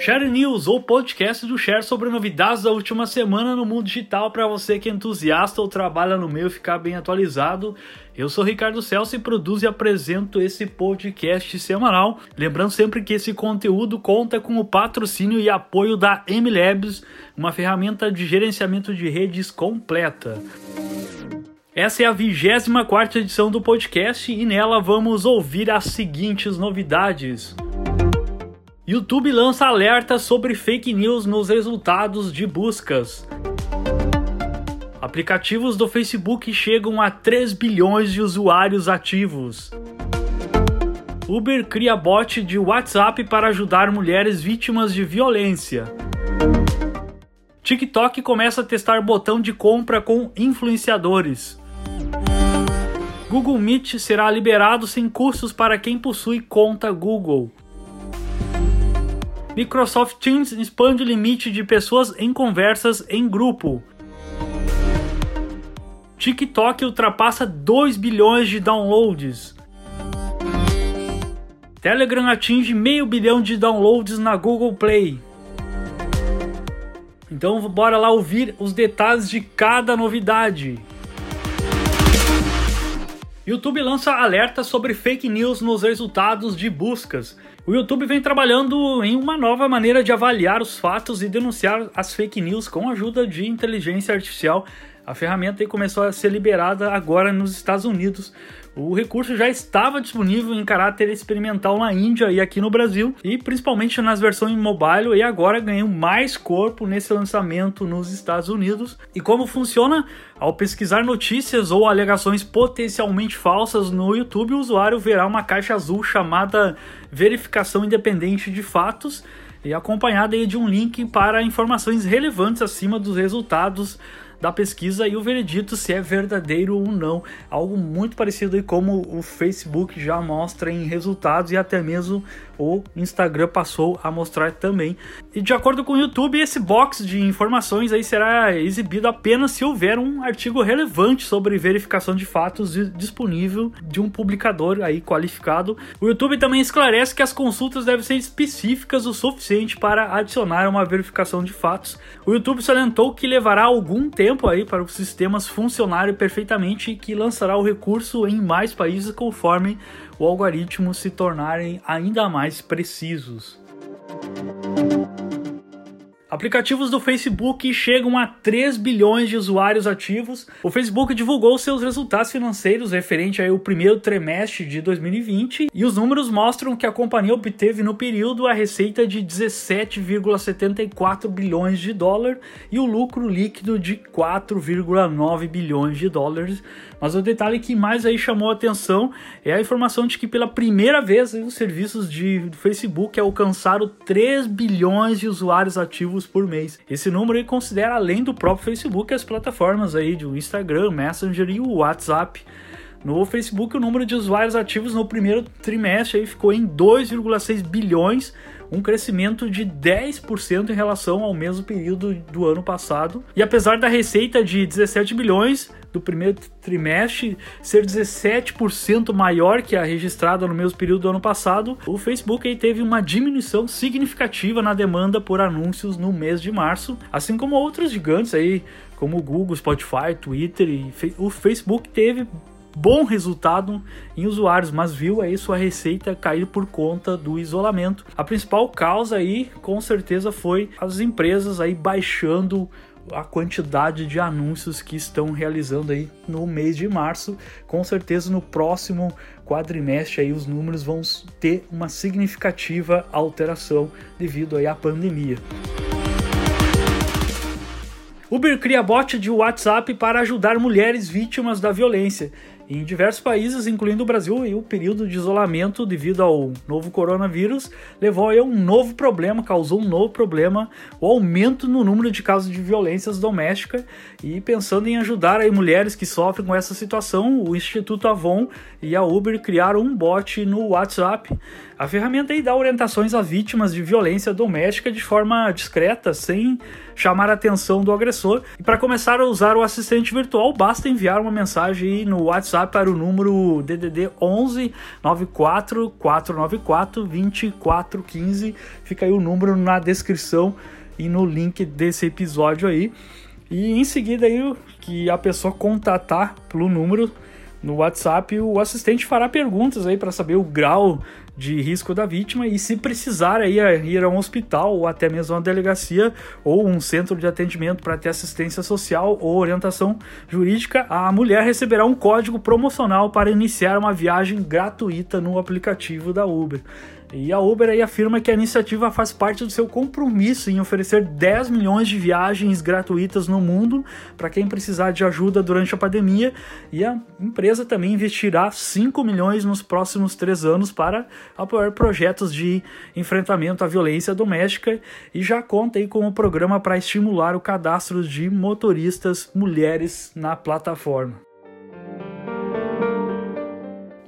Share News, ou podcast do Share sobre novidades da última semana no mundo digital para você que é entusiasta ou trabalha no meio ficar bem atualizado. Eu sou Ricardo Celso e produzo e apresento esse podcast semanal. Lembrando sempre que esse conteúdo conta com o patrocínio e apoio da MLabs, uma ferramenta de gerenciamento de redes completa. Essa é a 24 edição do podcast e nela vamos ouvir as seguintes novidades. YouTube lança alerta sobre fake news nos resultados de buscas. Aplicativos do Facebook chegam a 3 bilhões de usuários ativos. Uber cria bot de WhatsApp para ajudar mulheres vítimas de violência. TikTok começa a testar botão de compra com influenciadores. Google Meet será liberado sem custos para quem possui conta Google. Microsoft Teams expande o limite de pessoas em conversas em grupo. TikTok ultrapassa 2 bilhões de downloads. Telegram atinge meio bilhão de downloads na Google Play. Então bora lá ouvir os detalhes de cada novidade. YouTube lança alerta sobre fake news nos resultados de buscas. O YouTube vem trabalhando em uma nova maneira de avaliar os fatos e denunciar as fake news com a ajuda de inteligência artificial. A ferramenta começou a ser liberada agora nos Estados Unidos o recurso já estava disponível em caráter experimental na Índia e aqui no Brasil, e principalmente nas versões mobile, e agora ganhou mais corpo nesse lançamento nos Estados Unidos. E como funciona? Ao pesquisar notícias ou alegações potencialmente falsas no YouTube, o usuário verá uma caixa azul chamada Verificação Independente de Fatos e acompanhada de um link para informações relevantes acima dos resultados da pesquisa e o veredito se é verdadeiro ou não. Algo muito parecido aí como o Facebook já mostra em resultados e até mesmo o Instagram passou a mostrar também. E de acordo com o YouTube, esse box de informações aí será exibido apenas se houver um artigo relevante sobre verificação de fatos disponível de um publicador aí qualificado. O YouTube também esclarece que as consultas devem ser específicas o suficiente para adicionar uma verificação de fatos. O YouTube salientou que levará algum tempo tempo aí para os sistemas funcionarem perfeitamente e que lançará o recurso em mais países conforme o algoritmo se tornarem ainda mais precisos. Aplicativos do Facebook chegam a 3 bilhões de usuários ativos. O Facebook divulgou seus resultados financeiros referente ao primeiro trimestre de 2020 e os números mostram que a companhia obteve no período a receita de 17,74 bilhões de dólares e o lucro líquido de 4,9 bilhões de dólares. Mas o detalhe que mais aí chamou a atenção é a informação de que pela primeira vez os serviços de Facebook alcançaram 3 bilhões de usuários ativos por mês. Esse número considera além do próprio Facebook as plataformas aí do Instagram, Messenger e o WhatsApp. No Facebook, o número de usuários ativos no primeiro trimestre aí ficou em 2,6 bilhões, um crescimento de 10% em relação ao mesmo período do ano passado. E apesar da receita de 17 bilhões do primeiro trimestre ser 17% maior que a registrada no mesmo período do ano passado, o Facebook aí teve uma diminuição significativa na demanda por anúncios no mês de março, assim como outros gigantes aí como o Google, Spotify, Twitter e o Facebook teve bom resultado em usuários, mas viu aí sua receita cair por conta do isolamento. A principal causa aí, com certeza, foi as empresas aí baixando a quantidade de anúncios que estão realizando aí no mês de março. Com certeza no próximo quadrimestre aí os números vão ter uma significativa alteração devido aí à pandemia. Uber cria bot de WhatsApp para ajudar mulheres vítimas da violência. Em diversos países, incluindo o Brasil, o período de isolamento devido ao novo coronavírus levou a um novo problema, causou um novo problema, o aumento no número de casos de violências domésticas. E pensando em ajudar aí mulheres que sofrem com essa situação, o Instituto Avon e a Uber criaram um bot no WhatsApp. A ferramenta aí dá orientações a vítimas de violência doméstica de forma discreta, sem chamar a atenção do agressor. E para começar a usar o assistente virtual, basta enviar uma mensagem no WhatsApp WhatsApp para o número DDD 11 94 494 2415. Fica aí o número na descrição e no link desse episódio aí. E em seguida aí que a pessoa contatar pelo número no WhatsApp, o assistente fará perguntas aí para saber o grau de risco da vítima e se precisar aí ir a um hospital ou até mesmo uma delegacia ou um centro de atendimento para ter assistência social ou orientação jurídica, a mulher receberá um código promocional para iniciar uma viagem gratuita no aplicativo da Uber. E a Uber aí afirma que a iniciativa faz parte do seu compromisso em oferecer 10 milhões de viagens gratuitas no mundo para quem precisar de ajuda durante a pandemia. E a empresa também investirá 5 milhões nos próximos três anos para apoiar projetos de enfrentamento à violência doméstica e já conta aí com um programa para estimular o cadastro de motoristas mulheres na plataforma.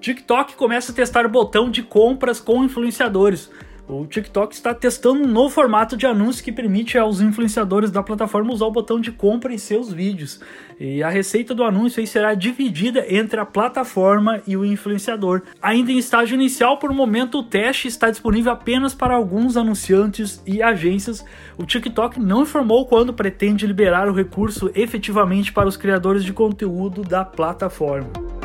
TikTok começa a testar o botão de compras com influenciadores. O TikTok está testando um novo formato de anúncio que permite aos influenciadores da plataforma usar o botão de compra em seus vídeos. E a receita do anúncio será dividida entre a plataforma e o influenciador. Ainda em estágio inicial, por momento, o teste está disponível apenas para alguns anunciantes e agências. O TikTok não informou quando pretende liberar o recurso efetivamente para os criadores de conteúdo da plataforma.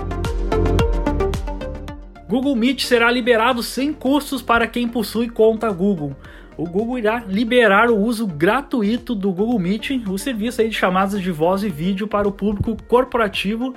Google Meet será liberado sem custos para quem possui conta Google. O Google irá liberar o uso gratuito do Google Meet, o serviço de chamadas de voz e vídeo para o público corporativo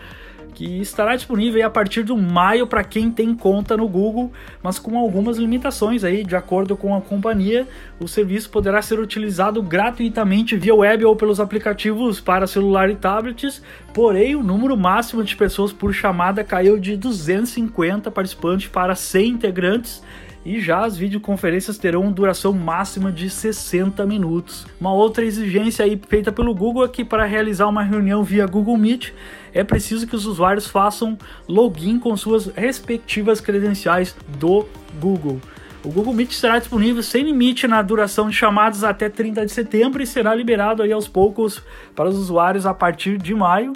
que estará disponível a partir de maio para quem tem conta no Google, mas com algumas limitações aí, de acordo com a companhia, o serviço poderá ser utilizado gratuitamente via web ou pelos aplicativos para celular e tablets, porém o número máximo de pessoas por chamada caiu de 250 participantes para 100 integrantes e já as videoconferências terão duração máxima de 60 minutos. Uma outra exigência aí feita pelo Google é que para realizar uma reunião via Google Meet é preciso que os usuários façam login com suas respectivas credenciais do Google. O Google Meet será disponível sem limite na duração de chamadas até 30 de setembro e será liberado aí aos poucos para os usuários a partir de maio.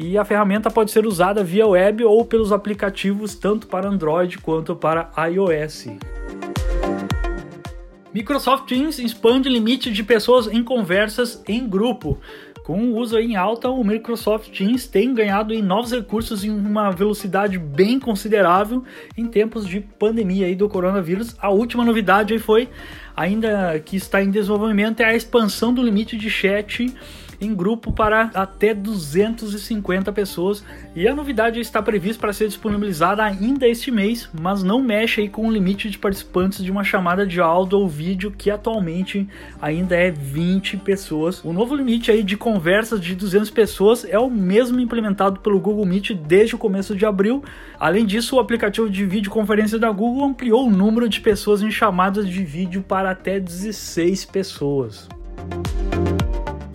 E a ferramenta pode ser usada via web ou pelos aplicativos tanto para Android quanto para iOS. Microsoft Teams expande limite de pessoas em conversas em grupo. Com o uso em alta, o Microsoft Teams tem ganhado em novos recursos em uma velocidade bem considerável em tempos de pandemia aí do coronavírus. A última novidade foi, ainda que está em desenvolvimento, é a expansão do limite de chat em grupo para até 250 pessoas. E a novidade está prevista para ser disponibilizada ainda este mês, mas não mexe aí com o limite de participantes de uma chamada de áudio ou vídeo que atualmente ainda é 20 pessoas. O novo limite aí de conversas de 200 pessoas é o mesmo implementado pelo Google Meet desde o começo de abril. Além disso, o aplicativo de videoconferência da Google ampliou o número de pessoas em chamadas de vídeo para até 16 pessoas.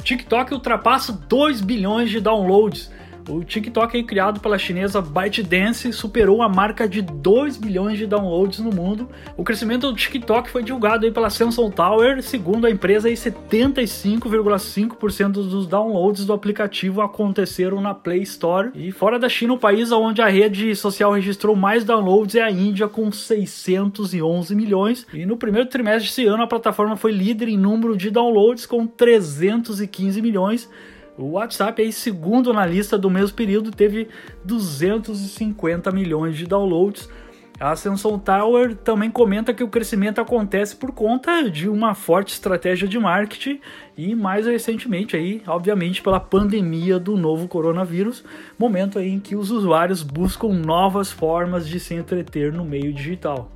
TikTok ultrapassa 2 bilhões de downloads. O TikTok, aí, criado pela chinesa ByteDance, superou a marca de 2 bilhões de downloads no mundo. O crescimento do TikTok foi divulgado aí pela Samsung Tower, segundo a empresa, 75,5% dos downloads do aplicativo aconteceram na Play Store. E fora da China, o país onde a rede social registrou mais downloads é a Índia, com 611 milhões. E no primeiro trimestre desse ano, a plataforma foi líder em número de downloads, com 315 milhões. O WhatsApp, aí, segundo na lista do mesmo período, teve 250 milhões de downloads. A Ascension Tower também comenta que o crescimento acontece por conta de uma forte estratégia de marketing e mais recentemente aí, obviamente, pela pandemia do novo coronavírus, momento aí em que os usuários buscam novas formas de se entreter no meio digital.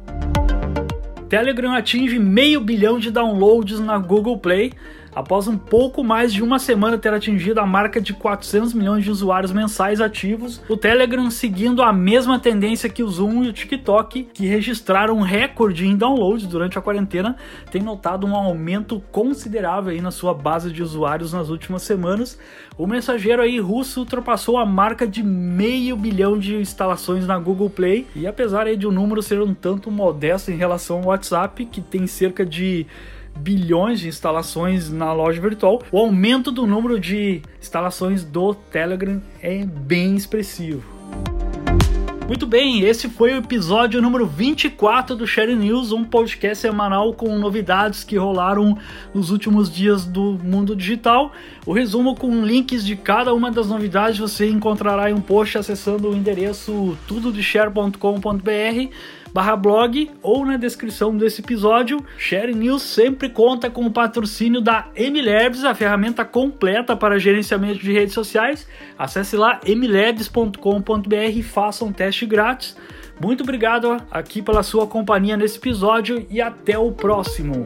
Telegram atinge meio bilhão de downloads na Google Play, após um pouco mais de uma semana ter atingido a marca de 400 milhões de usuários mensais ativos, o Telegram seguindo a mesma tendência que o Zoom e o TikTok, que registraram um recorde em downloads durante a quarentena, tem notado um aumento considerável aí na sua base de usuários nas últimas semanas. O mensageiro aí russo ultrapassou a marca de meio bilhão de instalações na Google Play e apesar aí de o um número ser um tanto modesto em relação ao WhatsApp, que tem cerca de bilhões de instalações na loja virtual, o aumento do número de instalações do Telegram é bem expressivo. Muito bem, esse foi o episódio número 24 do Share News, um podcast semanal com novidades que rolaram nos últimos dias do mundo digital. O resumo com links de cada uma das novidades você encontrará em um post acessando o endereço tudodeshare.com.br barra blog ou na descrição desse episódio. Share News sempre conta com o patrocínio da MLabs, a ferramenta completa para gerenciamento de redes sociais. Acesse lá mlabs.com.br e faça um teste grátis. Muito obrigado aqui pela sua companhia nesse episódio e até o próximo.